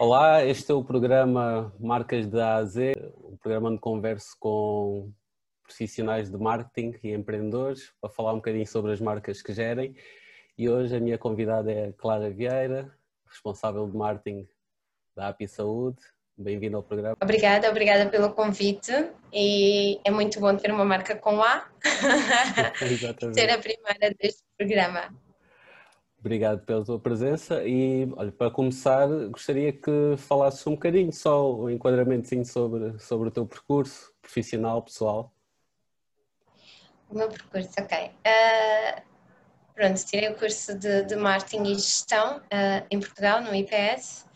Olá, este é o programa Marcas da AZ, um programa onde converso com profissionais de marketing e empreendedores para falar um bocadinho sobre as marcas que gerem. E hoje a minha convidada é Clara Vieira, responsável de marketing da API Saúde. Bem-vinda ao programa. Obrigada, obrigada pelo convite e é muito bom ter uma marca com A, ser a primeira deste programa. Obrigado pela tua presença e, olha, para começar, gostaria que falasses um bocadinho, só um enquadramento sobre, sobre o teu percurso profissional, pessoal. O meu percurso, ok. Uh, pronto, tirei o curso de, de marketing e gestão uh, em Portugal, no IPS,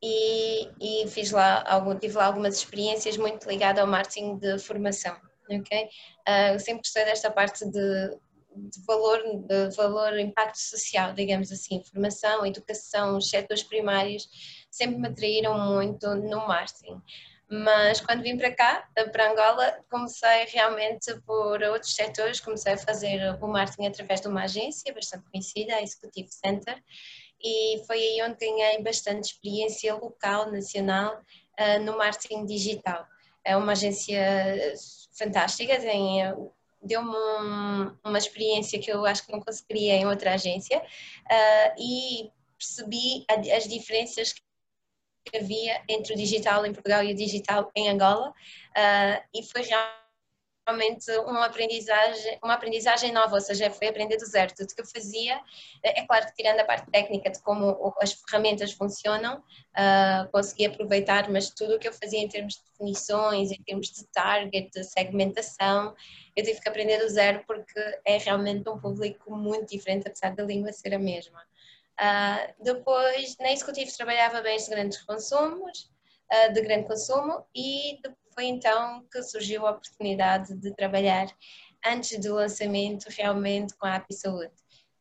e, e, fiz lá, algum, tive lá algumas experiências muito ligadas ao marketing de formação, ok? Uh, sempre gostei desta parte de de valor, de valor, impacto social, digamos assim, formação, educação, os setores primários, sempre me atraíram muito no marketing. Mas quando vim para cá, para Angola, comecei realmente por outros setores, comecei a fazer o marketing através de uma agência bastante conhecida, a Executive Center, e foi aí onde ganhei bastante experiência local, nacional, uh, no marketing digital. É uma agência fantástica, tem deu-me um, uma experiência que eu acho que não conseguiria em outra agência uh, e percebi a, as diferenças que havia entre o digital em Portugal e o digital em Angola uh, e foi realmente uma aprendizagem, uma aprendizagem nova, ou seja, foi aprender do zero, tudo que eu fazia, é claro que tirando a parte técnica de como as ferramentas funcionam, uh, consegui aproveitar, mas tudo o que eu fazia em termos de definições, em termos de target, de segmentação, eu tive que aprender do zero porque é realmente um público muito diferente, apesar da língua ser a mesma. Uh, depois, na executiva trabalhava bens de grandes consumos, uh, de grande consumo, e foi então que surgiu a oportunidade de trabalhar antes do lançamento realmente com a API Saúde.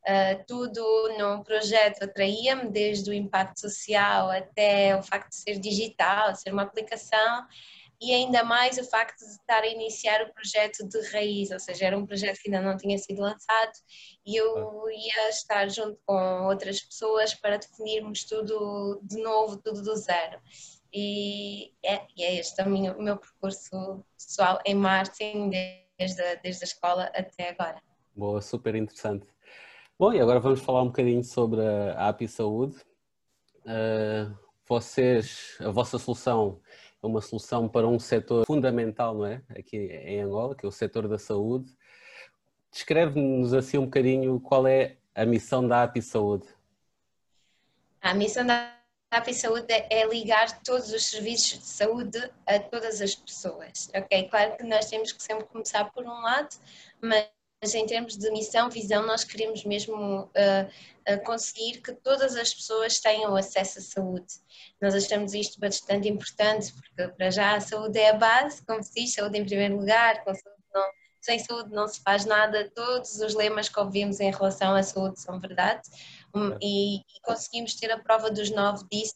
Uh, tudo no projeto atraía-me, desde o impacto social até o facto de ser digital, ser uma aplicação, e ainda mais o facto de estar a iniciar o projeto de raiz, ou seja, era um projeto que ainda não tinha sido lançado e eu ia estar junto com outras pessoas para definirmos tudo de novo, tudo do zero. E é, e é este o meu, meu percurso pessoal em marketing desde a, desde a escola até agora. Boa, super interessante. Bom, e agora vamos falar um bocadinho sobre a API Saúde. Uh, vocês, a vossa solução é uma solução para um setor fundamental, não é? Aqui em Angola, que é o setor da saúde. Descreve-nos assim um bocadinho qual é a missão da API Saúde. A missão da API Saúde é ligar todos os serviços de saúde a todas as pessoas, ok? Claro que nós temos que sempre começar por um lado, mas em termos de missão, visão, nós queremos mesmo uh, conseguir que todas as pessoas tenham acesso à saúde. Nós achamos isto bastante importante, porque para já a saúde é a base, como se diz, saúde em primeiro lugar, saúde não, sem saúde não se faz nada, todos os lemas que ouvimos em relação à saúde são verdade, e, e conseguimos ter a prova dos nove disso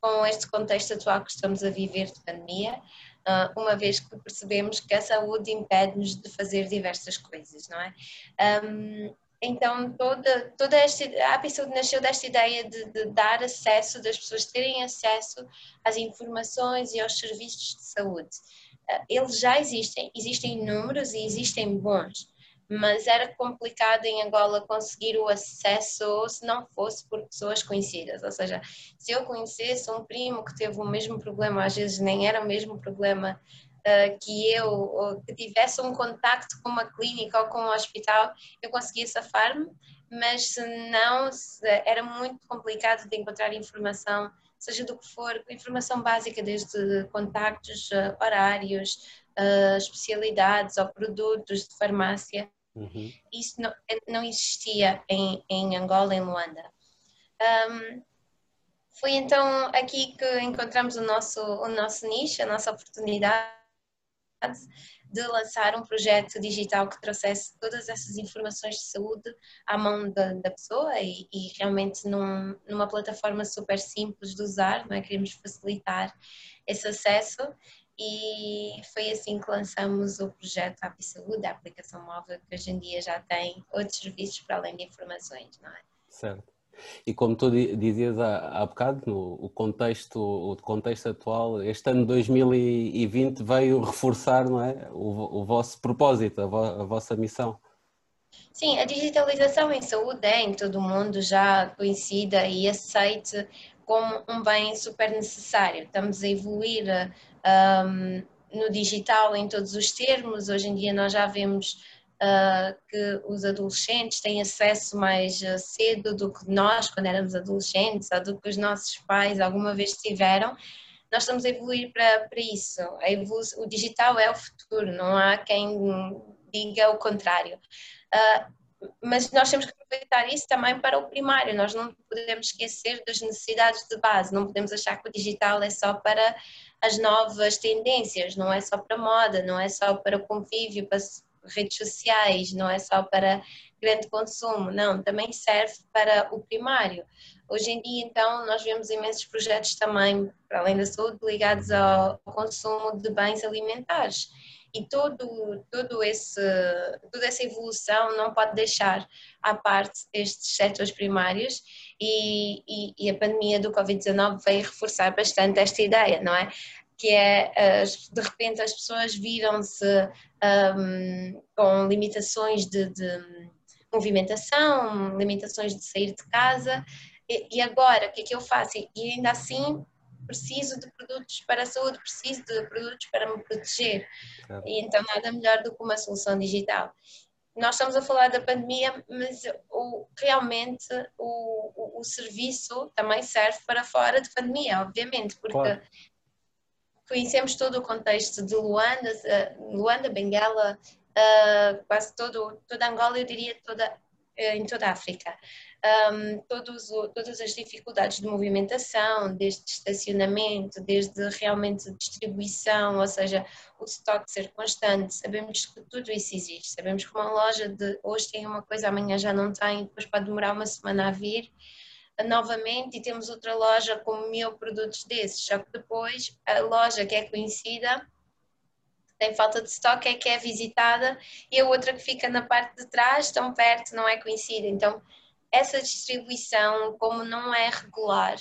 com este contexto atual que estamos a viver de pandemia, ah, uma vez que percebemos que a saúde impede-nos de fazer diversas coisas, não é? Então, toda, toda esta, a episódio nasceu desta ideia de, de, dar acesso, das pessoas terem acesso às informações e aos serviços de saúde. Ah, eles já existem, existem números e existem bons, mas era complicado em Angola conseguir o acesso se não fosse por pessoas conhecidas. Ou seja, se eu conhecesse um primo que teve o mesmo problema, às vezes nem era o mesmo problema uh, que eu, ou que tivesse um contacto com uma clínica ou com um hospital, eu conseguia safar-me, mas se não, era muito complicado de encontrar informação, seja do que for, informação básica, desde contactos, uh, horários, uh, especialidades ou produtos de farmácia Uhum. Isso não, não existia em, em Angola, em Luanda. Um, foi então aqui que encontramos o nosso, o nosso nicho, a nossa oportunidade de lançar um projeto digital que trouxesse todas essas informações de saúde à mão da, da pessoa e, e realmente num, numa plataforma super simples de usar, não é? queremos facilitar esse acesso e foi assim que lançamos o projeto App Saúde, a aplicação móvel que hoje em dia já tem outros serviços para além de informações, não é? Certo. E como tu dizias há, há bocado, no o contexto, o contexto atual, este ano 2020 veio reforçar não é, o, o vosso propósito, a, vo, a vossa missão. Sim, a digitalização em saúde é em todo o mundo já conhecida e aceite como um bem super necessário. Estamos a evoluir um, no digital em todos os termos. Hoje em dia nós já vemos uh, que os adolescentes têm acesso mais uh, cedo do que nós, quando éramos adolescentes, ou do que os nossos pais alguma vez tiveram. Nós estamos a evoluir para, para isso. o digital é o futuro, não há quem diga o contrário. Uh, mas nós temos que aproveitar isso também para o primário, nós não podemos esquecer das necessidades de base, não podemos achar que o digital é só para as novas tendências, não é só para moda, não é só para convívio, para redes sociais, não é só para grande consumo, não, também serve para o primário. Hoje em dia, então, nós vemos imensos projetos também, para além da saúde, ligados ao consumo de bens alimentares e todo, todo esse, toda essa evolução não pode deixar à parte estes setores primários e, e, e a pandemia do Covid-19 veio reforçar bastante esta ideia, não é? Que é, de repente as pessoas viram-se um, com limitações de, de movimentação, limitações de sair de casa, e, agora o que é que eu faço? E ainda assim preciso de produtos para a saúde, preciso de produtos para me proteger. E então nada melhor do que uma solução digital. Nós estamos a falar da pandemia, mas o, realmente o, o, o serviço também serve para fora de pandemia, obviamente, porque claro. conhecemos todo o contexto de Luanda, Luanda, Benguela, uh, quase todo, toda Angola, eu diria toda, uh, em toda a África um, todos, todas as dificuldades de movimentação, desde estacionamento, desde realmente distribuição, ou seja, o estoque ser constante, sabemos que tudo isso existe, sabemos que uma loja de hoje tem uma coisa, amanhã já não tem, depois pode demorar uma semana a vir novamente e temos outra loja com mil produtos desses, só que depois a loja que é conhecida tem falta de estoque é que é visitada e a outra que fica na parte de trás, tão perto, não é conhecida. Então, essa distribuição, como não é regular,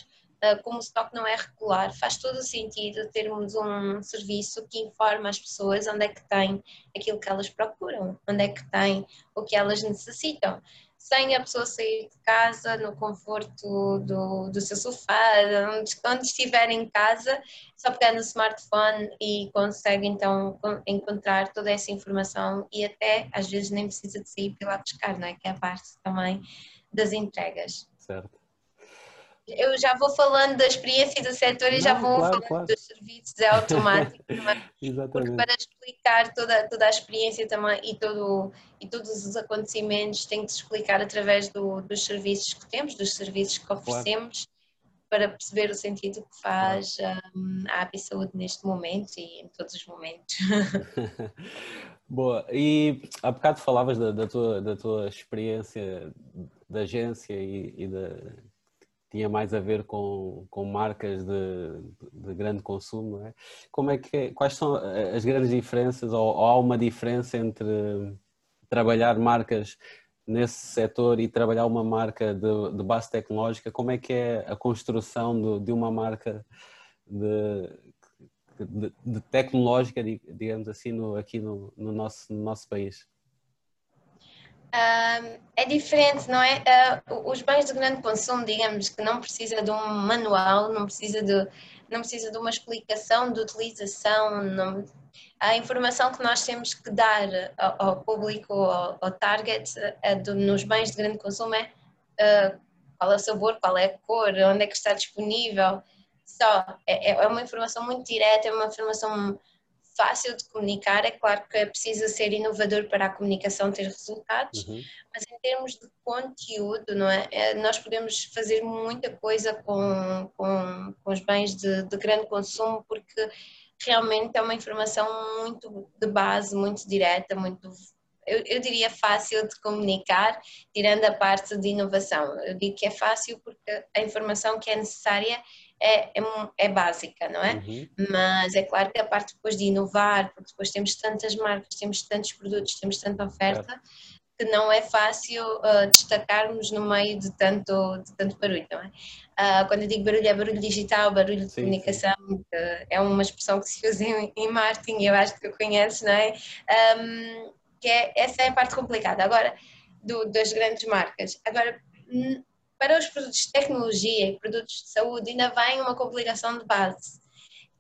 ah, como o estoque não é regular, faz todo o sentido termos um serviço que informa as pessoas onde é que tem aquilo que elas procuram, onde é que tem o que elas necessitam. Sem a pessoa sair de casa, no conforto do, do seu sofá, onde, onde estiver em casa, só pegar no smartphone e consegue então encontrar toda essa informação e até às vezes nem precisa de sair para lá buscar, não é? Que é a parte também das entregas. Certo. Eu já vou falando da experiência do setor e Não, já vou claro, falando claro. dos serviços é automático Exatamente. porque para explicar toda, toda a experiência também e, todo, e todos os acontecimentos tem que se explicar através do, dos serviços que temos, dos serviços que oferecemos claro. para perceber o sentido que faz um, a API Saúde neste momento e em todos os momentos. Boa, e há bocado falavas da, da, tua, da tua experiência da agência e, e da, tinha mais a ver com, com marcas de, de grande consumo, é? Como é que, quais são as grandes diferenças ou, ou, há uma diferença entre trabalhar marcas nesse setor e trabalhar uma marca de, de base tecnológica? Como é que é a construção de, de uma marca de, de, de tecnológica, digamos assim, no, aqui no, no, nosso, no nosso país? Uh, é diferente, não é? Uh, os bens de grande consumo, digamos que não precisa de um manual, não precisa de, não precisa de uma explicação de utilização, não, a informação que nós temos que dar ao, ao público, ao, ao target, uh, de, nos bens de grande consumo é ah, qual é o sabor, qual é a cor, onde é que está disponível, só. É, é uma informação muito direta, é uma informação fácil de comunicar. É claro que é preciso ser inovador para a comunicação ter resultados, uhum. mas em termos de conteúdo, não é? é? Nós podemos fazer muita coisa com, com, com os bens de, de grande consumo, porque realmente é uma informação muito de base, muito direta, muito eu, eu, diria fácil de comunicar, tirando a parte de inovação. Eu digo que é fácil porque a informação que é necessária é, é, é básica, não é? Uhum. Mas é claro que a parte depois de inovar, porque depois temos tantas marcas, temos tantos produtos, temos tanta oferta, que não é fácil uh, destacarmos no meio de tanto, de tanto barulho, não é? Uh, quando eu digo barulho, é barulho digital, barulho de sim, comunicação, sim. é uma expressão que se usa em, em marketing, eu acho que tu conheces, não é? Um, que é, essa é a parte complicada. Agora, do, das grandes marcas. Agora, para os produtos de tecnologia e produtos de saúde, ainda vem uma complicação de base,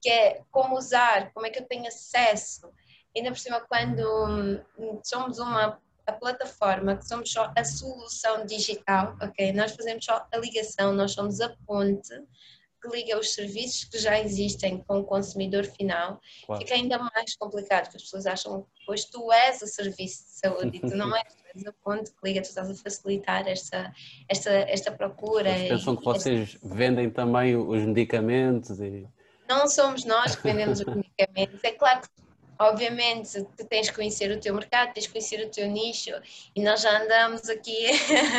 que é como usar, como é que eu tenho acesso. Ainda por cima, quando hum, somos uma a plataforma, que somos só a solução digital, ok? Nós fazemos só a ligação, nós somos a ponte que liga os serviços que já existem com o consumidor final, claro. fica ainda mais complicado, porque as pessoas acham que pois tu és o serviço de saúde e tu não és, a ponte que liga, tu estás a facilitar esta, esta, esta procura. Eles pensam que vocês vendem também os medicamentos e... Não somos nós que vendemos os medicamentos, é claro que obviamente tu tens que conhecer o teu mercado, tens que conhecer o teu nicho e nós já andamos aqui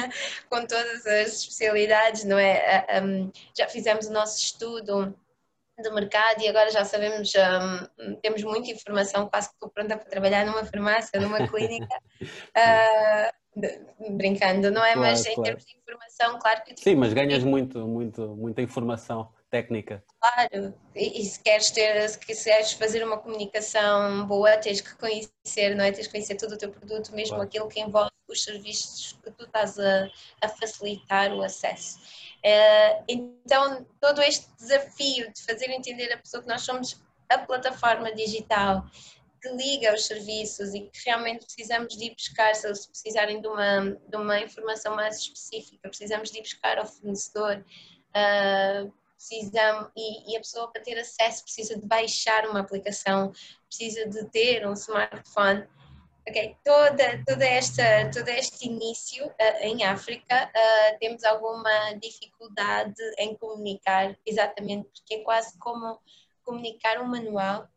com todas as especialidades, não é? Um, já fizemos o nosso estudo do mercado e agora já sabemos, um, temos muita informação, quase que estou pronta para trabalhar numa farmácia, numa clínica. Uh, brincando, não é? Claro, mas em claro. termos de informação, claro que. Sim, mas ganhas muito, muito, muita informação técnica. Claro, e, e, se queres ter, se quiseres fazer uma comunicação boa, tens que conhecer, não é? Tens que conhecer todo o teu produto, mesmo claro. aquilo que envolve os serviços que tu estás a, a facilitar o acesso. Uh, então, todo este desafio de fazer entender a pessoa que nós somos a plataforma digital que liga os serviços e que realmente precisamos de ir buscar, se eles precisarem de uma, de uma informação mais específica, precisamos de ir buscar ao fornecedor. Uh, e, e, a pessoa para ter acesso precisa de baixar uma aplicação, precisa de ter um smartphone. Ok, toda, toda esta, todo este início uh, em África uh, temos alguma dificuldade em comunicar, exatamente porque é quase como comunicar um manual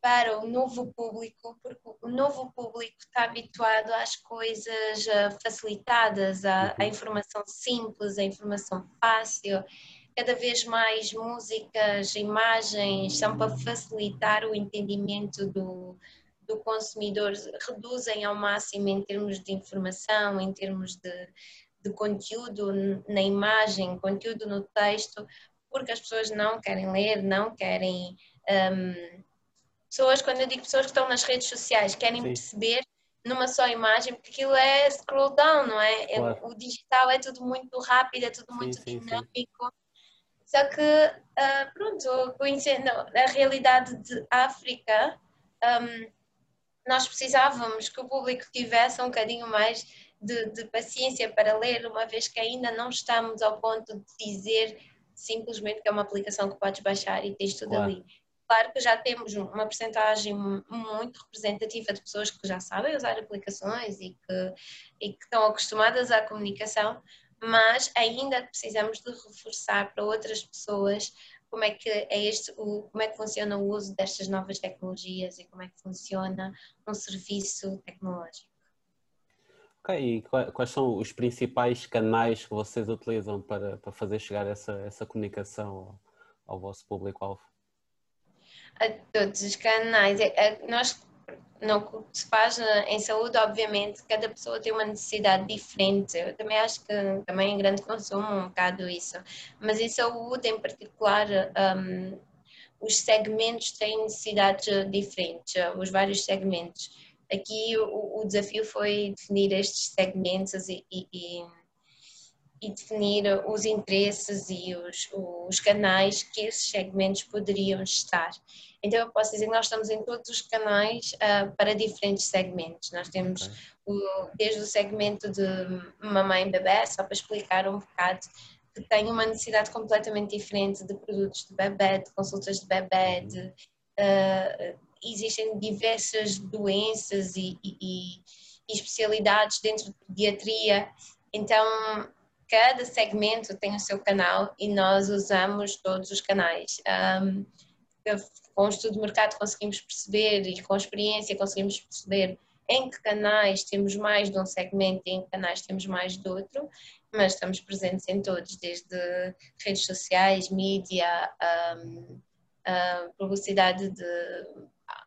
para o novo público, porque o novo público está habituado às coisas uh, facilitadas, à, à, uhum. informação simples, à informação fácil cada vez mais músicas, imagens são para facilitar o entendimento do, do consumidor, reduzem ao máximo em termos de informação, em termos de, de conteúdo na imagem, conteúdo no texto, porque as pessoas não querem ler, não querem. Um, pessoas, quando eu digo pessoas que estão nas redes sociais, querem Sim. perceber numa só imagem, porque aquilo é scroll down, não é? claro. O digital é tudo muito rápido, é tudo sim, muito sim, dinâmico. Sim. Só que, uh, pronto, conhecendo a realidade de África, um, nós precisávamos que o público tivesse um bocadinho mais de, de, paciência para ler, uma vez que ainda não estamos ao ponto de dizer simplesmente que é uma aplicação que podes baixar e tens tudo claro. ali. Claro que já temos uma percentagem muito representativa de pessoas que já sabem usar aplicações e que, e que estão acostumadas à comunicação, mas ainda precisamos de reforçar para outras pessoas como é que é este, o, como é que funciona o uso destas novas tecnologias e como é que funciona um serviço tecnológico. Ok, e quais são os principais canais que vocês utilizam para, para fazer chegar essa, essa comunicação ao, ao vosso público-alvo? A todos os canais. É, nós no que se faz em saúde, obviamente, cada pessoa tem uma necessidade diferente. Eu também acho que também em grande consumo um bocado isso. Mas em saúde, em particular, um, os segmentos têm necessidades diferentes, os vários segmentos. Aqui o, o desafio foi definir estes segmentos e, e definir os interesses e os, os canais que esses segmentos poderiam estar. Então eu posso dizer que nós estamos em todos os canais uh, para diferentes segmentos. Nós temos okay. o, desde o segmento de mamãe e bebê, só para explicar um bocado, que tem uma necessidade completamente diferente de produtos de bebê, de consultas de bebê, uhum. de, uh, existem diversas doenças e, e, e especialidades dentro de pediatria. Então cada segmento tem o seu canal e nós usamos todos os canais. Um, com o estudo de mercado conseguimos perceber e com a experiência conseguimos perceber em que canais temos mais de um segmento e em que canais temos mais de outro, mas estamos presentes em todos, desde redes sociais, mídia, um, publicidade de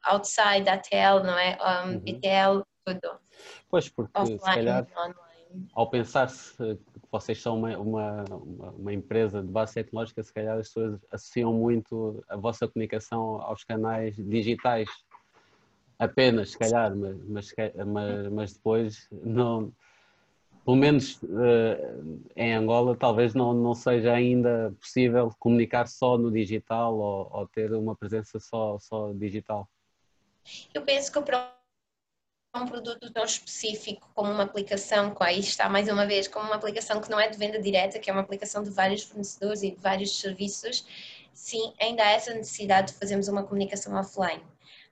outside ATL, não é? Um, uhum. BTL, tudo. Pois, porque Offline, se calhar, online. Ao pensar-se que vocês são uma, uma, uma, empresa de base tecnológica, se calhar as pessoas associam muito a vossa comunicação aos canais digitais. Apenas, se calhar, mas, mas, mas depois não pelo menos uh, em Angola, talvez não, não seja ainda possível comunicar só no digital ou, ou, ter uma presença só, só digital. Eu penso que para um produto tão específico como uma aplicação, que aí está mais uma vez, como uma aplicação que não é de venda direta, que é uma aplicação de vários fornecedores e de vários serviços, sim, ainda há essa necessidade de fazermos uma comunicação offline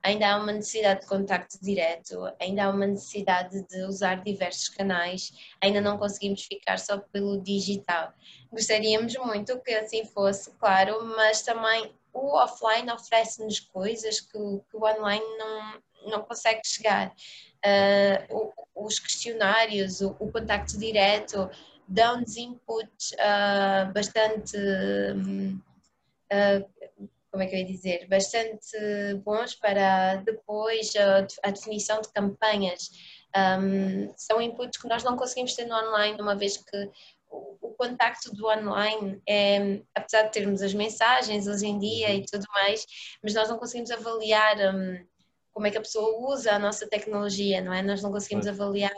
ainda há uma necessidade de contacto direto, ainda há uma necessidade de usar diversos canais, ainda não conseguimos ficar só pelo digital. Gostaríamos muito que assim fosse, claro, mas também o offline oferece-nos coisas que, que, o online não, não consegue chegar. Uh, os questionários, o, o contacto direto, dão-nos input uh, bastante. Uh, como é que eu ia dizer, bastante bons para depois a, definição de campanhas. Um, são inputs que nós não conseguimos ter no online, uma vez que o, o contacto do online é, apesar de termos as mensagens hoje em dia e tudo mais, mas nós não conseguimos avaliar um, como é que a pessoa usa a nossa tecnologia, não é? Nós não conseguimos avaliar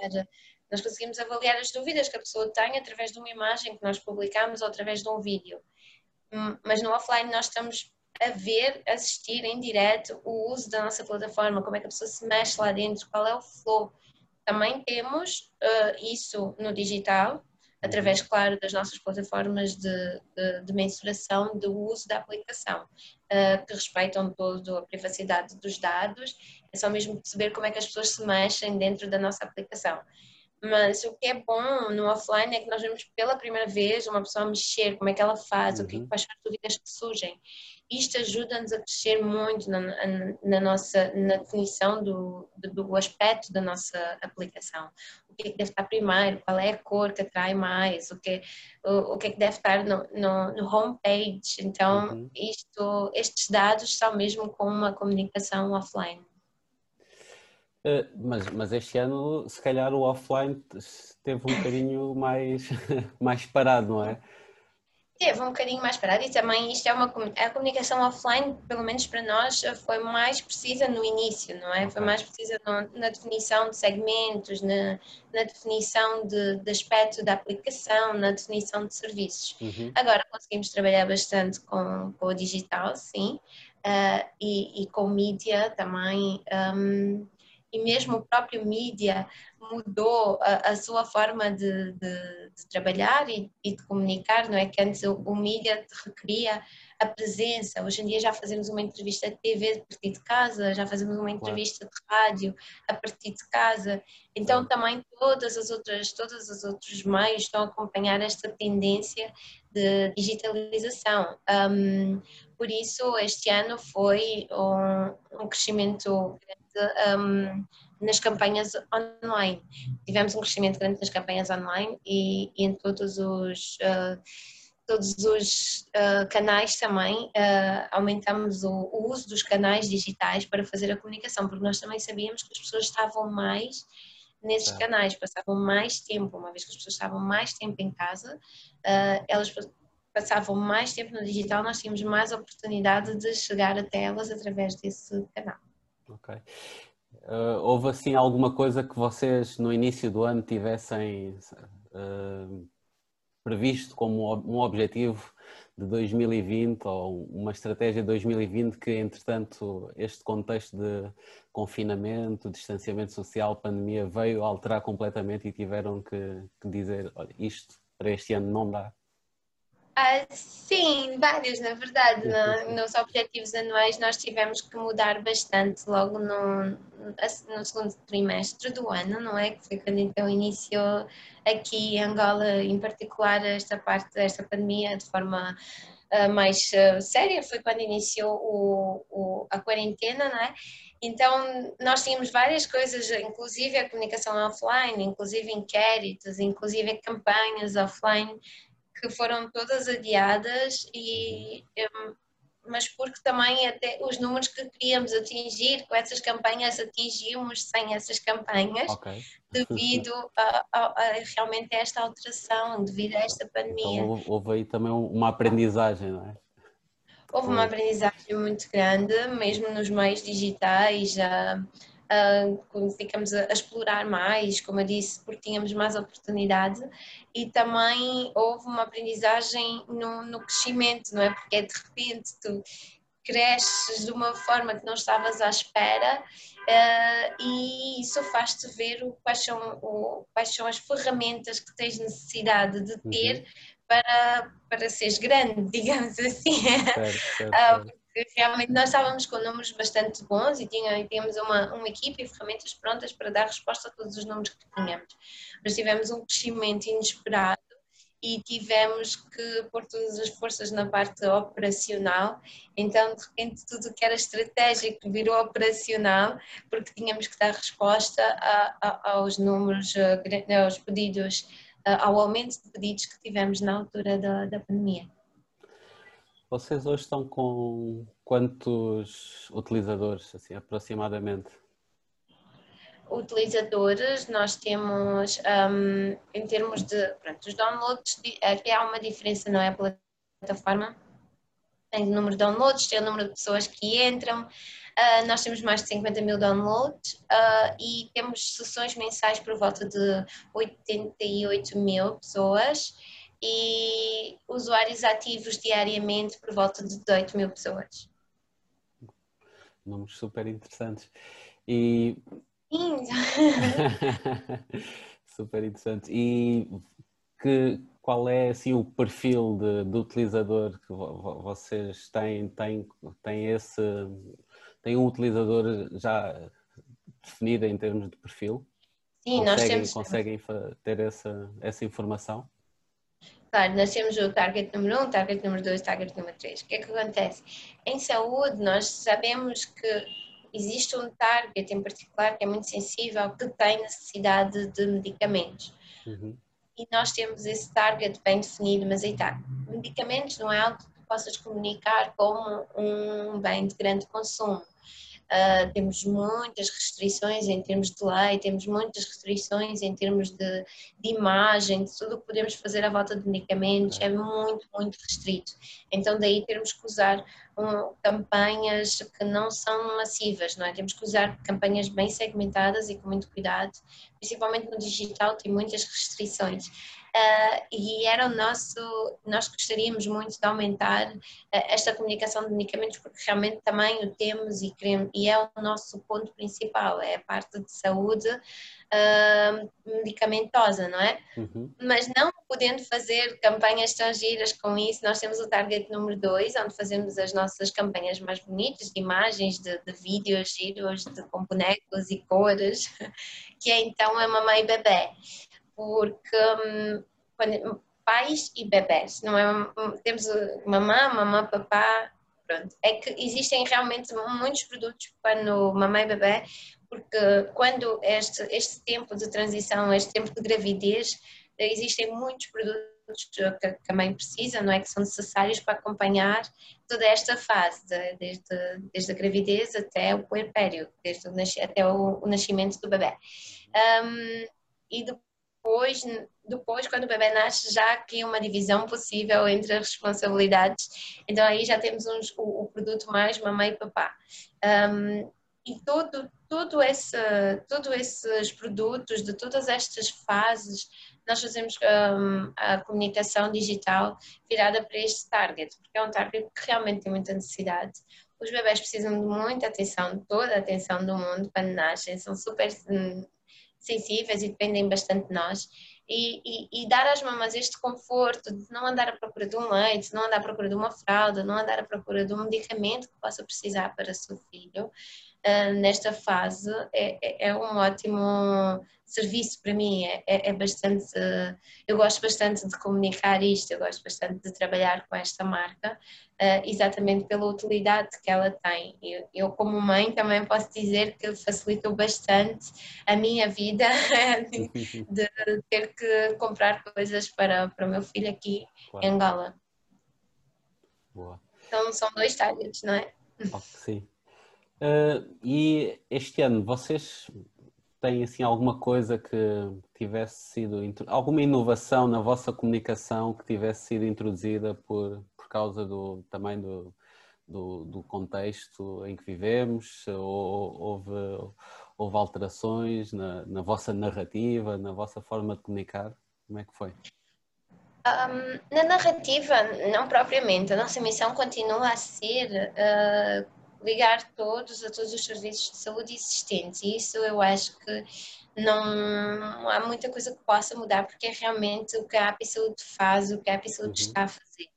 nós conseguimos avaliar as dúvidas que a pessoa tem através de uma imagem que nós publicamos ou através de um vídeo. Hum, mas no offline nós estamos a ver, assistir em direto o uso da nossa plataforma, como é que a pessoa se mexe lá dentro, qual é o flow. Também temos uh, isso no digital, através, uhum. claro, das nossas plataformas de, de, de mensuração do uso da aplicação, uh, que respeitam todo a privacidade dos dados. É só mesmo perceber como é que as pessoas se mexem dentro da nossa aplicação. Mas o que é bom no offline é que nós vemos pela primeira vez uma pessoa mexer, como é que ela faz, uhum. o que, quais são as dúvidas que surgem isto ajuda-nos a crescer muito na, na, nossa na definição do, do aspecto da nossa aplicação. O que é que deve estar primeiro, qual é a cor que atrai mais, o que, o, o que é que deve estar no, no, no homepage. Então, uhum. isto, estes dados são mesmo com uma comunicação offline. Uh, mas, mas este ano, se calhar, o offline esteve um bocadinho mais, mais parado, não é? teve um bocadinho mais parado e também isto é uma a comunicação offline, pelo menos para nós, foi mais precisa no início, não é? Foi mais precisa no, na definição de segmentos, na, na definição de, de, aspecto da aplicação, na definição de serviços. Uhum. Agora conseguimos trabalhar bastante com, com o digital, sim, uh, e, e com mídia também. Um, e mesmo o próprio mídia mudou a, a sua forma de, de, de trabalhar e, e, de comunicar, não é? Que antes o, o mídia requeria a presença, hoje em dia já fazemos uma entrevista de TV a partir de casa, já fazemos uma entrevista de rádio a partir de casa, então também todas as outras, todos os outros meios estão a acompanhar esta tendência de digitalização. Um, por isso, este ano foi um, um crescimento grande um, nas campanhas online. Tivemos um crescimento grande nas campanhas online e, e em todos os, uh, todos os uh, canais também uh, aumentamos o, o, uso dos canais digitais para fazer a comunicação, porque nós também sabíamos que as pessoas estavam mais nesses canais, passavam mais tempo, uma vez que as pessoas estavam mais tempo em casa, elas passavam mais tempo no digital, nós tínhamos mais oportunidade de chegar até elas através desse canal. Ok. Uh, houve assim alguma coisa que vocês no início do ano tivessem uh, previsto como um objetivo de 2020 ou uma estratégia de 2020 que, entretanto, este contexto de confinamento, distanciamento social, pandemia veio alterar completamente e tiveram que, que dizer: olha, isto para este ano não dá? Ah, sim, vários, na verdade. No, nos objetivos anuais nós tivemos que mudar bastante logo no, no segundo trimestre do ano, não é? Que foi quando então iniciou aqui em Angola, em particular, esta parte desta pandemia de forma uh, mais uh, séria, foi quando iniciou o, o, a quarentena, não é? Então, nós tínhamos várias coisas, inclusive a comunicação offline, inclusive inquéritos, inclusive campanhas offline, que foram todas adiadas e mas porque também até os números que queríamos atingir com essas campanhas atingimos sem essas campanhas okay. devido a, a, a, realmente a esta alteração, devido a esta pandemia. Então houve aí também uma aprendizagem, não é? Houve uma aprendizagem muito grande, mesmo nos meios digitais, uh, uh, ficamos a, explorar mais, como eu disse, porque tínhamos mais oportunidade e também houve uma aprendizagem no, no crescimento, não é? Porque é de repente tu cresces de uma forma que não estavas à espera uh, e isso faz-te ver o, quais, são, o, quais são as ferramentas que tens necessidade de ter uhum. para, para seres grande, digamos assim. Certo, certo, uh, realmente nós estávamos com números bastante bons e tínhamos uma, uma equipe e ferramentas prontas para dar resposta a todos os números que tínhamos. Mas tivemos um crescimento inesperado e tivemos que pôr todas as forças na parte operacional. Então, de repente, tudo que era estratégico virou operacional, porque tínhamos que dar resposta a, a, aos números, aos pedidos, ao aumento de pedidos que tivemos na altura da, da pandemia. Vocês hoje estão com quantos utilizadores, assim, aproximadamente? Utilizadores, nós temos, um, em termos de, pronto, os downloads, aqui há uma diferença, não é? A plataforma tem o número de downloads, tem o número de pessoas que entram, Uh, nós temos mais de 50 mil downloads uh, e temos sessões mensais por volta de 88 mil pessoas e usuários ativos diariamente por volta de 18 mil pessoas. Números super interessantes. E. Sim. super interessante. E que, qual é assim, o perfil de, de utilizador que vocês têm? Têm, têm, esse, têm um utilizador já definido em termos de perfil? Sim, conseguem, nós temos. Conseguem ter essa, essa informação? Claro, nós temos o target número 1, um, target número 2, target número 3. O que é que acontece? Em saúde, nós sabemos que existe um target em particular que é muito sensível, que tem necessidade de medicamentos. Uhum. E nós temos esse target bem definido, mas aí está. Medicamentos não é algo que possas comunicar como um bem de grande consumo. Uh, temos muitas restrições em termos de lei, temos muitas restrições em termos de, de imagem, de tudo o que podemos fazer à volta de medicamentos, é muito, muito restrito. Então, daí temos que usar um, campanhas que não são massivas, não é? Temos que usar campanhas bem segmentadas e com muito cuidado, principalmente no digital, tem muitas restrições. Uh, e era o nosso, nós gostaríamos muito de aumentar uh, esta comunicação de medicamentos porque realmente também o temos e, queremos, e é o nosso ponto principal, é a parte de saúde uh, medicamentosa, não é? Uhum. Mas não podendo fazer campanhas tão giras com isso, nós temos o target número 2, onde fazemos as nossas campanhas mais bonitas, de imagens, de, de vídeos giros, de, com bonecos e cores, que é então a mamãe e bebê porque quando, pais e bebés, não é? Temos mamã, mamã, papá, pronto. É que existem realmente muitos produtos quando mamãe e bebê, porque quando este, este tempo de transição, este tempo de gravidez, existem muitos produtos que a mãe precisa, não é? Que são necessários para acompanhar toda esta fase, de, desde, desde a gravidez até o puerpério, desde o, até o, o nascimento do bebê. Um, e depois depois, depois, quando o bebê nasce, já aqui uma divisão possível entre as responsabilidades. Então aí já temos uns, o, o, produto mais mamãe e papá. Um, e todo, todo esse, todos esses produtos, de todas estas fases, nós fazemos um, a comunicação digital virada para este target, porque é um target que realmente tem muita necessidade. Os bebés precisam de muita atenção, toda a atenção do mundo quando nascem, são super hum, sensíveis e dependem bastante de nós. E, e, e, dar às mamães este conforto de não andar à procura de um leite, não andar à procura de uma fralda, não andar à procura de um medicamento que possa precisar para o seu filho, uh, nesta fase, é, é, é, um ótimo serviço para mim. É, é, é bastante. Uh, eu gosto bastante de comunicar isto, eu gosto bastante de trabalhar com esta marca, uh, exatamente pela utilidade que ela tem. Eu, eu, como mãe, também posso dizer que facilitou bastante a minha vida de, de, ter que comprar coisas para, para o meu filho aqui claro. em Angola. Boa. Então são dois targets, não é? Oh, sim. Uh, e este ano vocês têm assim alguma coisa que tivesse sido alguma inovação na vossa comunicação que tivesse sido introduzida por, por causa do também do, do, do contexto em que vivemos? Ou, houve, houve alterações na, na vossa narrativa, na vossa forma de comunicar? Como é que foi? Um, na narrativa, não propriamente. A nossa missão continua a ser uh, ligar todos a todos os serviços de saúde existentes. E isso eu acho que não há muita coisa que possa mudar, porque é realmente o que a API Saúde faz, o que a API Saúde uhum. está a fazer.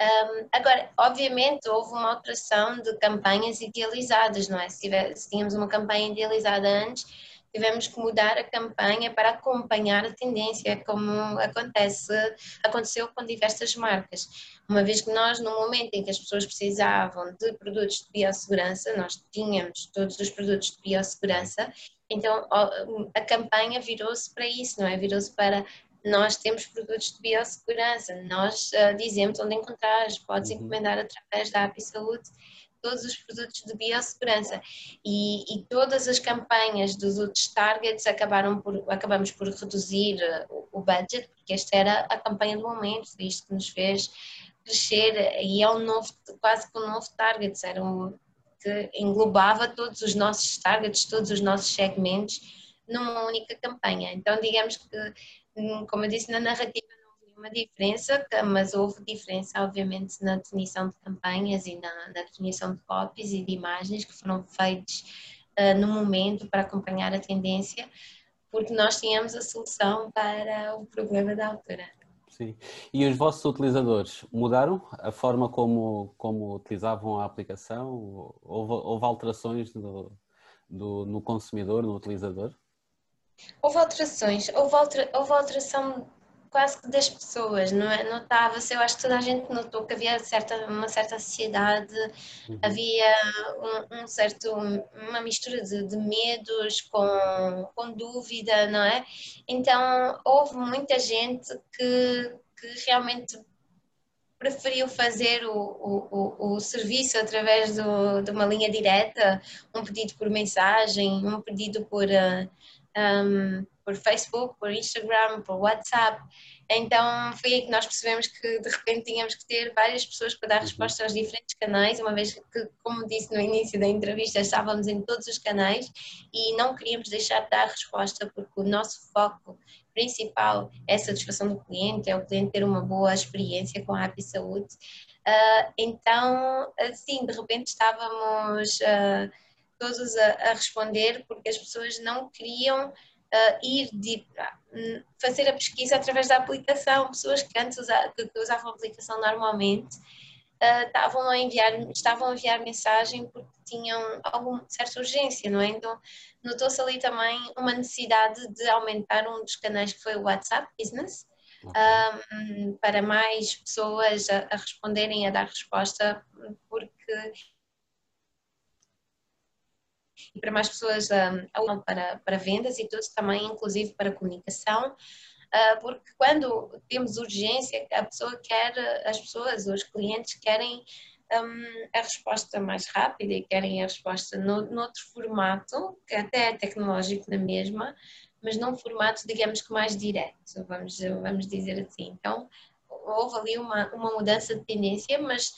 Um, agora, obviamente, houve uma alteração de campanhas idealizadas, não é? Se, tiver, se tínhamos uma campanha idealizada antes, tivemos que mudar a campanha para acompanhar a tendência, como acontece, aconteceu com diversas marcas. Uma vez que nós, no momento em que as pessoas precisavam de produtos de biossegurança, nós tínhamos todos os produtos de biossegurança, então a campanha virou-se para isso, não é? Virou-se para nós temos produtos de biossegurança, nós uh, dizemos onde encontrar, podes uhum. encomendar através da API Saúde todos os produtos de biossegurança e, e, todas as campanhas dos outros targets acabaram por, acabamos por reduzir eh, o, o budget, porque esta era a campanha do momento, isto que nos fez crescer e é um novo, quase que um novo target, era um, que englobava todos os nossos targets, todos os nossos segmentos numa única campanha. Então digamos que Hum, como eu disse, na narrativa não houve nenhuma diferença, mas houve diferença, obviamente, na definição de campanhas e na, na definição de copies e de imagens que foram feitos uh, no momento para acompanhar a tendência, porque nós tínhamos a solução para o problema da altura. Sim. E os vossos utilizadores mudaram a forma como, como utilizavam a aplicação? Houve, houve alterações do, do, no consumidor, no utilizador? Houve alterações, houve, altera, houve alteração quase que das pessoas, não é? Notava-se, eu acho que toda a gente notou que havia certa, uma certa ansiedade, uhum. havia um, um, certo, uma mistura de, de, medos com, com dúvida, não é? Então houve muita gente que, que realmente preferiu fazer o, o, o, serviço através do, de uma linha direta, um pedido por mensagem, um pedido por, uh, um, por Facebook, por Instagram, por WhatsApp. Então foi aí que nós percebemos que de repente tínhamos que ter várias pessoas para dar uhum. resposta aos diferentes canais, uma vez que, como disse no início da entrevista, estávamos em todos os canais e não queríamos deixar de dar resposta porque o nosso foco principal é a satisfação do cliente, é o cliente ter uma boa experiência com a Happy Saúde. Uh, então, assim, de repente estávamos. Uh, todos a, a responder porque as pessoas não queriam uh, ir de, uh, fazer a pesquisa através da aplicação. Pessoas que antes usa, que, que usavam a aplicação normalmente uh, estavam a enviar, estavam a enviar mensagem porque tinham alguma certa urgência, não é? Então notou-se ali também uma necessidade de aumentar um dos canais que foi o WhatsApp Business. Um, para mais pessoas a, a responderem, a dar resposta, porque e para mais pessoas um, para, para vendas e tudo também, inclusive para comunicação, uh, porque quando temos urgência, a pessoa quer, as pessoas, os clientes querem um, a resposta mais rápida e querem a resposta no, noutro formato, que até é tecnológico na mesma, mas num formato, digamos que mais direto, vamos, vamos dizer assim. Então, houve ali uma, uma mudança de tendência, mas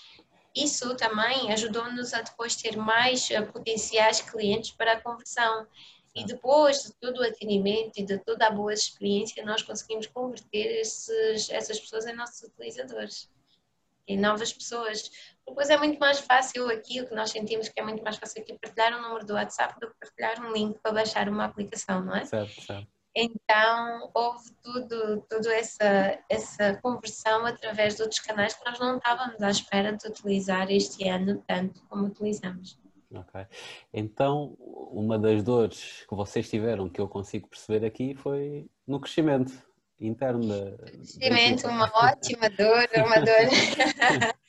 isso também ajudou-nos a depois ter mais uh, potenciais clientes para a conversão. E depois de todo o atendimento e de toda a boa experiência, nós conseguimos converter esses, essas pessoas em nossos utilizadores, em novas pessoas. Depois é muito mais fácil aqui, o que nós sentimos que é muito mais fácil aqui partilhar um número do WhatsApp do que partilhar um link para baixar uma aplicação, não é? Certo, certo. Então, houve tudo, toda essa, essa conversão através de outros canais que nós não estávamos à espera de utilizar este ano tanto como utilizamos. Ok. Então, uma das dores que vocês tiveram, que eu consigo perceber aqui, foi no crescimento interno da. Crescimento, da uma ótima dor, uma dor.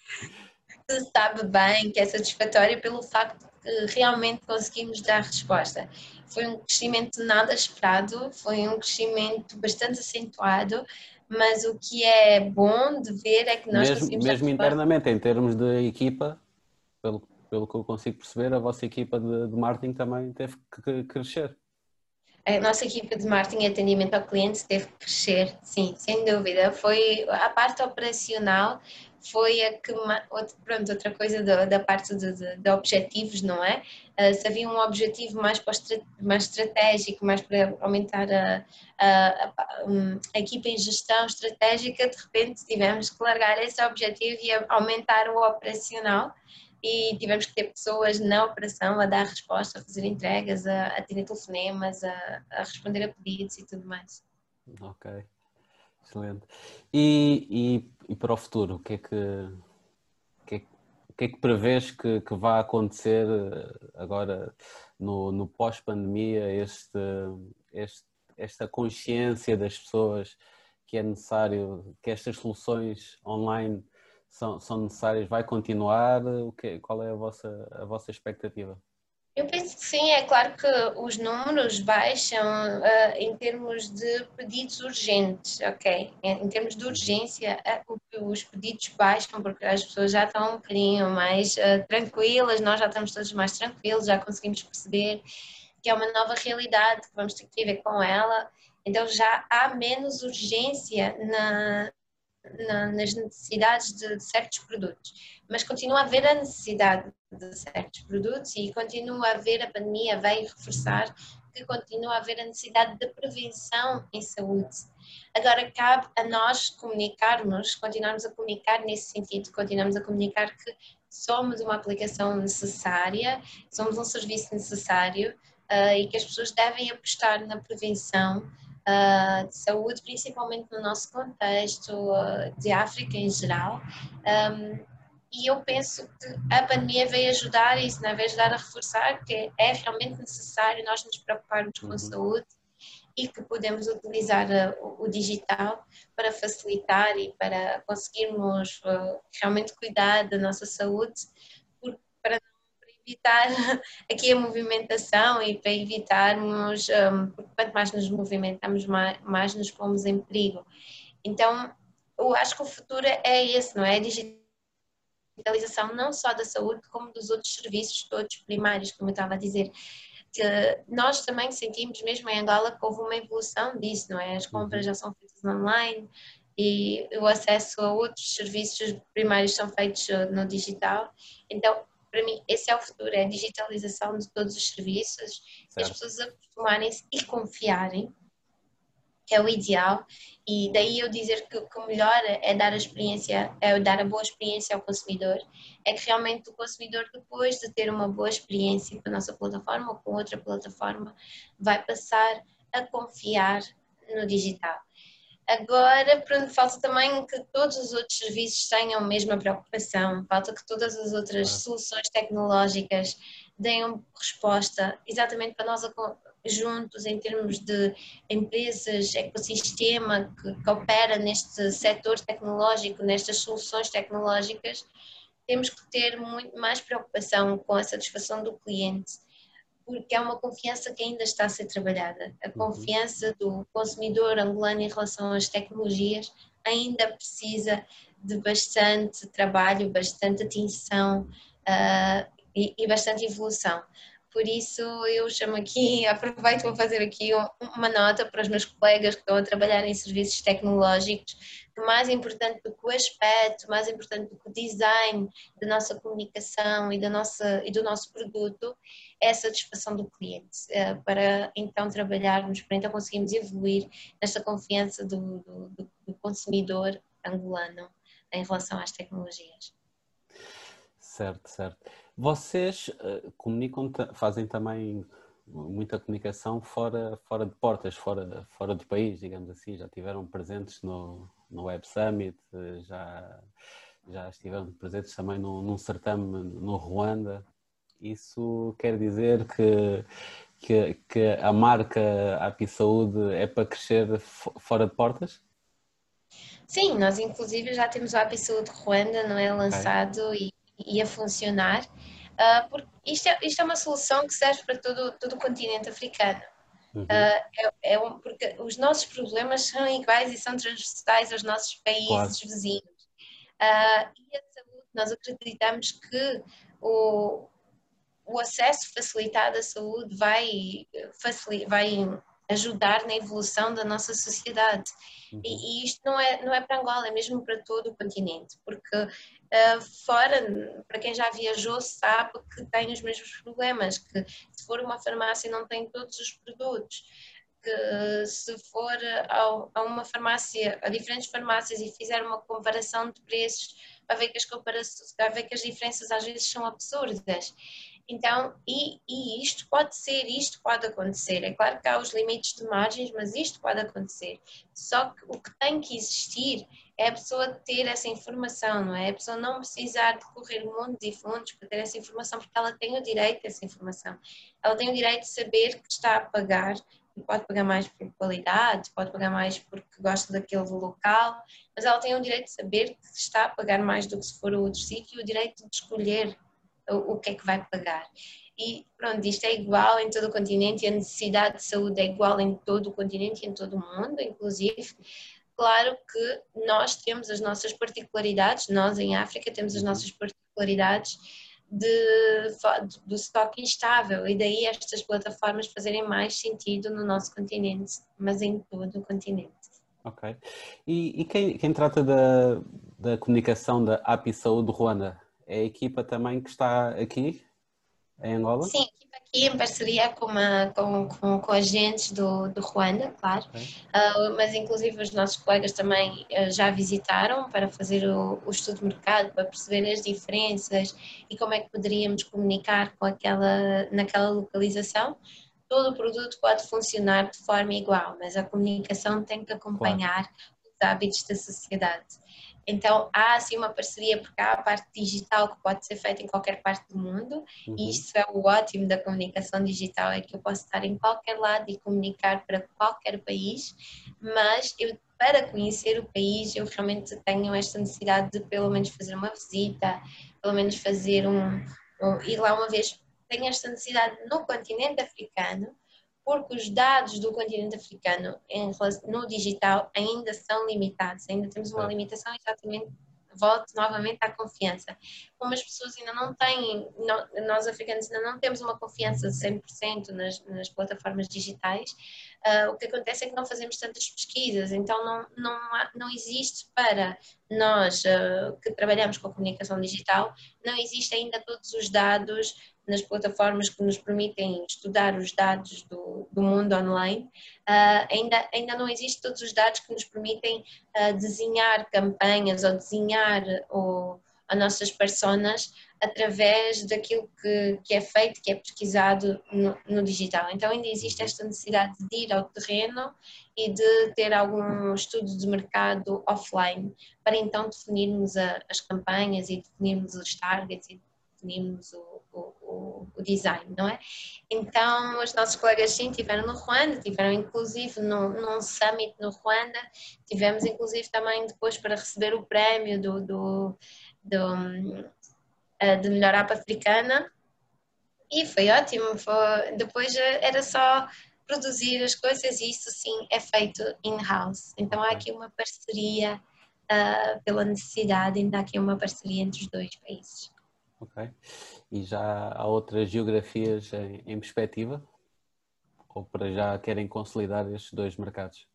tu sabe bem que é satisfatória pelo facto de que realmente conseguimos dar resposta. Foi um crescimento nada esperado, foi um crescimento bastante acentuado, mas o que é bom de ver é que nós mesmo, conseguimos... Mesmo internamente, em termos de equipa, pelo, pelo que eu consigo perceber, a vossa equipa de, de marketing também teve que crescer. A nossa equipa de marketing e atendimento ao cliente teve que crescer, sim, sem dúvida. Foi a parte operacional foi a que, pronto, outra coisa da, da parte de, de, de, objetivos, não é? Uh, se havia um objetivo mais, mais estratégico, mais para aumentar a, a, a, a, equipa em gestão estratégica, de repente tivemos que largar esse objetivo e aumentar o operacional e tivemos que ter pessoas na operação a dar resposta, a fazer entregas, a atender telefonemas, a, a responder a pedidos e tudo mais. Ok, excelente. E, e, e para o futuro, o que é que, que, é que prevês que, que vai acontecer eh, agora no, no pós-pandemia, este, este, esta consciência das pessoas que é necessário que estas soluções online são, são necessárias? Vai continuar? O que, qual é a vossa, a vossa expectativa? Eu penso que sim, é claro que os números baixam uh, em termos de pedidos urgentes, ok? Em, termos de urgência, uh, os pedidos baixam porque as pessoas já estão um bocadinho mais uh, tranquilas, nós já estamos todos mais tranquilos, já conseguimos perceber que é uma nova realidade, que vamos ter que viver com ela, então já há menos urgência na, na, nas necessidades de, de, certos produtos, mas continua a haver a necessidade de certos produtos e continua a haver, a pandemia veio reforçar que continua a haver a necessidade de prevenção em saúde. Agora cabe a nós comunicarmos, continuarmos a comunicar nesse sentido, continuamos a comunicar que somos uma aplicação necessária, somos um serviço necessário uh, e que as pessoas devem apostar na prevenção uh, de saúde, principalmente no nosso contexto uh, de África em geral. Um, e eu penso que a pandemia veio ajudar isso, né? veio ajudar a reforçar que é realmente necessário nós nos preocuparmos com a uhum. saúde e que podemos utilizar uh, o digital para facilitar e para conseguirmos realmente cuidar da nossa saúde evitar aqui a movimentação e para evitarmos, um, porque quanto mais nos movimentamos, mais, nos pomos em perigo. Então, eu acho que o futuro é esse, não é? A digitalização não só da saúde, como dos outros serviços todos primários, como eu estava a dizer. Que nós também sentimos, mesmo em Angola, que houve uma evolução disso, não é? As compras uhum. já são feitas online e o acesso a outros serviços primários são feitos no digital. Então, para mim, esse é o futuro, é a digitalização de todos os serviços, certo. as pessoas acostumarem-se e confiarem, que é o ideal, e daí eu dizer que, que o melhor é dar a experiência, é dar a boa experiência ao consumidor, é que realmente o consumidor, depois de ter uma boa experiência com a nossa plataforma ou com outra plataforma, vai passar a confiar no digital. Agora, pronto, falta também que todos os outros serviços tenham a mesma preocupação, falta que todas as outras soluções tecnológicas deem resposta exatamente para nós juntos em termos de empresas, ecossistema que, que opera neste setor tecnológico, nestas soluções tecnológicas, temos que ter muito mais preocupação com a satisfação do cliente porque é uma confiança que ainda está a ser trabalhada. A uhum. confiança do consumidor angolano em relação às tecnologias ainda precisa de bastante trabalho, bastante atenção uh, e, e, bastante evolução. Por isso, eu chamo aqui, aproveito para fazer aqui uma nota para os meus colegas que estão a trabalhar em serviços tecnológicos, que mais importante do que o aspecto, mais importante do que o design da nossa comunicação e, da nossa, e do nosso produto, é a satisfação do cliente, eh, para então trabalharmos, para então conseguirmos evoluir nesta confiança do, do, do consumidor angolano em relação às tecnologias. Certo, certo. Vocês uh, comunicam, fazem também muita comunicação fora, fora de portas, fora, fora do país, digamos assim. Já tiveram presentes no, no Web Summit, já, já estiveram presentes também no, num certame no Ruanda. Isso quer dizer que, que, que a marca API Saúde é para crescer fora de portas? Sim, nós inclusive já temos o API Saúde Ruanda, não é lançado okay. e, e a funcionar. Uh, porque isto é, isto é uma solução que serve para todo, todo o continente africano. Uhum. Uh, é, é um, porque os nossos problemas são iguais e são transversais aos nossos países claro. vizinhos. Uh, e a saúde, nós acreditamos que o, o acesso facilitado à saúde vai, vai ajudar na evolução da nossa sociedade. Uhum. E, e, isto não é, não é para Angola, é mesmo para todo o continente, porque uh, fora, para quem já viajou, sabe que tem os mesmos problemas, que se for uma farmácia não tem todos os produtos, que se for a, a uma farmácia, a diferentes farmácias e fizer uma comparação de preços, vai ver que as, comparações, vai ver que as diferenças às vezes são absurdas. Então, e, e, isto pode ser, isto pode acontecer. É claro que há os limites de margens, mas isto pode acontecer. Só que o que tem que existir é a pessoa ter essa informação, não é? A pessoa não precisar de correr mundos e fundos para ter essa informação, porque ela tem o direito a essa informação. Ela tem o direito de saber que está a pagar pode pagar mais por qualidade, pode pagar mais porque gosta daquele local, mas ela tem o direito de saber que está a pagar mais do que se for outro sítio e o direito de escolher o, o que é que vai pagar. E pronto, isto é igual em todo o continente e a necessidade de saúde é igual em todo o continente e em todo o mundo, inclusive. Claro que nós temos as nossas particularidades, nós em África temos as nossas particularidades de, do estoque instável e daí estas plataformas fazerem mais sentido no nosso continente, mas em todo o continente. Ok. E, e quem, quem, trata da, da comunicação da API Saúde Ruanda? É a equipa também que está aqui em Angola? Sim, aqui em parceria com, uma, com, com, com agentes do, do Ruanda, claro. Okay. Uh, mas inclusive os nossos colegas também uh, já visitaram para fazer o, o, estudo de mercado, para perceber as diferenças e como é que poderíamos comunicar com aquela, naquela localização. Todo o produto pode funcionar de forma igual, mas a comunicação tem que acompanhar claro. os hábitos da sociedade. Então há assim uma parceria porque há a parte digital que pode ser feita em qualquer parte do mundo uhum. e isso é o ótimo da comunicação digital é que eu posso estar em qualquer lado e comunicar para qualquer país, mas eu para conhecer o país eu realmente tenho esta necessidade de pelo menos fazer uma visita, pelo menos fazer um, um ir lá uma vez. Tenho esta necessidade no continente africano porque os dados do continente africano em, no digital ainda são limitados, ainda temos uma limitação exatamente volto novamente à confiança. Como as pessoas ainda não têm, nós africanos ainda não temos uma confiança de 100% nas, nas plataformas digitais, uh, o que acontece é que não fazemos tantas pesquisas, então não, não, há, não existe para nós uh, que trabalhamos com a comunicação digital, não existe ainda todos os dados nas plataformas que nos permitem estudar os dados do, do mundo online, uh, ainda, ainda não existem todos os dados que nos permitem uh, desenhar campanhas ou desenhar o, as nossas personas através daquilo que, que é feito, que é pesquisado no, no, digital. Então ainda existe esta necessidade de ir ao terreno e de ter algum estudo de mercado offline para então definirmos a, as campanhas e definirmos os targets e definirmos o, o, o, design, não é? Então, os nossos colegas sim tiveram no Ruanda, tiveram inclusive no, num summit no Ruanda, tivemos inclusive também depois para receber o prémio do, do, do eh, de melhor app africana e foi ótimo, foi, depois era só produzir as coisas e isso sim é feito in-house, então há aqui uma parceria uh, pela necessidade, ainda há aqui uma parceria entre os dois países. Ok. E já há outras geografias em, em perspectiva? Ou para já querem consolidar estes dois mercados?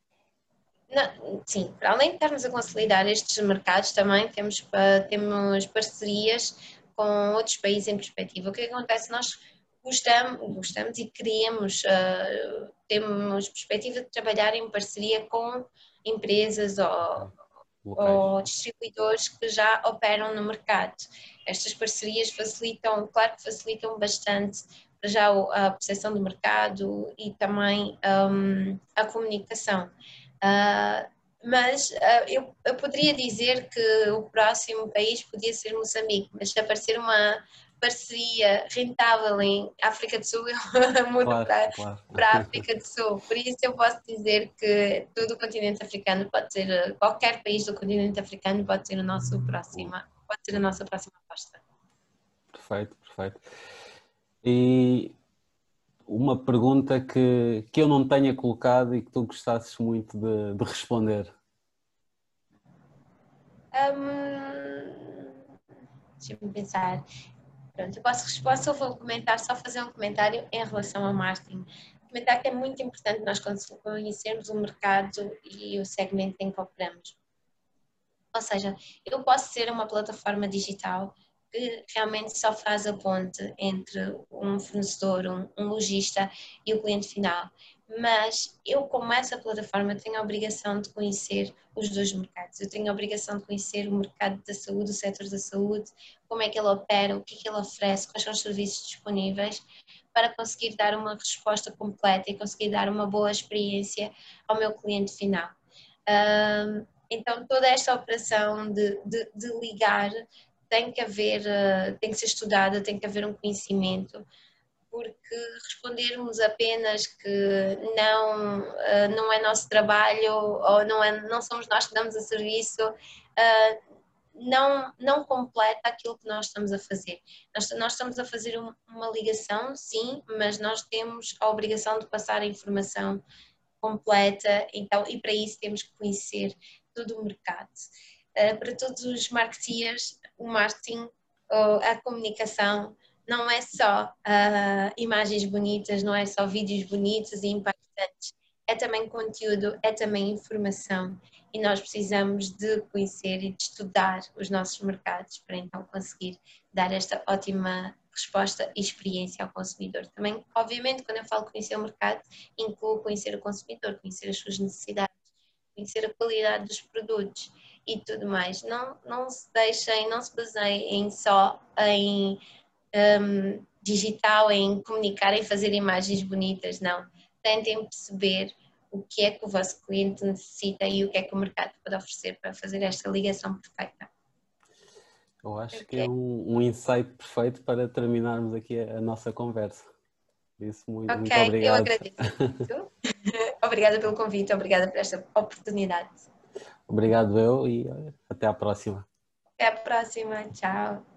Não, sim, para além de estarmos a consolidar estes mercados, também temos, temos parcerias com outros países em perspectiva. O que acontece? Nós gostamos, gostamos e queremos, uh, temos perspectiva de trabalhar em parceria com empresas ou ou distribuidores que já operam no mercado. Estas parcerias facilitam, claro que facilitam bastante já a percepção do mercado e também um, a comunicação. Uh, mas uh, eu, eu, poderia dizer que o próximo país podia ser Moçambique, mas se aparecer uma, parceria rentável em África do Sul, eu mudo claro, para, claro. para a África do Sul. Por isso eu posso dizer que todo o continente africano pode ser, qualquer país do continente africano pode ser o nosso próximo, pode ser a nossa próxima aposta. Perfeito, perfeito. E uma pergunta que, que eu não tenha colocado e que tu gostasses muito de, de responder. Um, Deixa-me pensar. Pronto, eu posso, posso vou comentar, só fazer um comentário em relação ao marketing. Comentar que é muito importante nós conhecermos o mercado e o segmento em que operamos. Ou seja, eu posso ser uma plataforma digital que realmente só faz a ponte entre um fornecedor, um, um lojista e o cliente final. Mas eu, como essa plataforma, tenho a obrigação de conhecer os dois mercados. Eu tenho a obrigação de conhecer o mercado da saúde, o setor da saúde, como é que ele opera, o que é que ele oferece, quais são os serviços disponíveis, para conseguir dar uma resposta completa e conseguir dar uma boa experiência ao meu cliente final. então, toda esta operação de, de, de ligar tem que haver, eh, tem que ser estudada, tem que haver um conhecimento, porque respondermos apenas que não, eh, não é nosso trabalho ou não, é, não somos nós que damos o serviço, eh, não, não completa aquilo que nós estamos a fazer. Nós, nós estamos a fazer uma ligação, sim, mas nós temos a obrigação de passar a informação completa, então, e para isso temos que conhecer todo o mercado. Para todos os marketeers, o marketing a comunicação não é só uh, imagens bonitas, não é só vídeos bonitos e impactantes, é também conteúdo, é também informação e nós precisamos de conhecer e de estudar os nossos mercados para então conseguir dar esta ótima resposta e experiência ao consumidor. Também, obviamente, quando eu falo conhecer o mercado, incluo conhecer o consumidor, conhecer as suas necessidades, conhecer a qualidade dos produtos e tudo mais. Não, não se deixem, não se baseiem só em um, digital, em comunicar, em fazer imagens bonitas, não. Tentem perceber o que é que o vosso cliente necessita e o que é que o mercado pode oferecer para fazer esta ligação perfeita. Eu acho okay. que é um, um insight perfeito para terminarmos aqui a, a nossa conversa. Isso, muito, ok, muito obrigado. eu agradeço. obrigada pelo convite, obrigada por esta oportunidade. Obrigado eu e até a próxima. Até a próxima, tchau.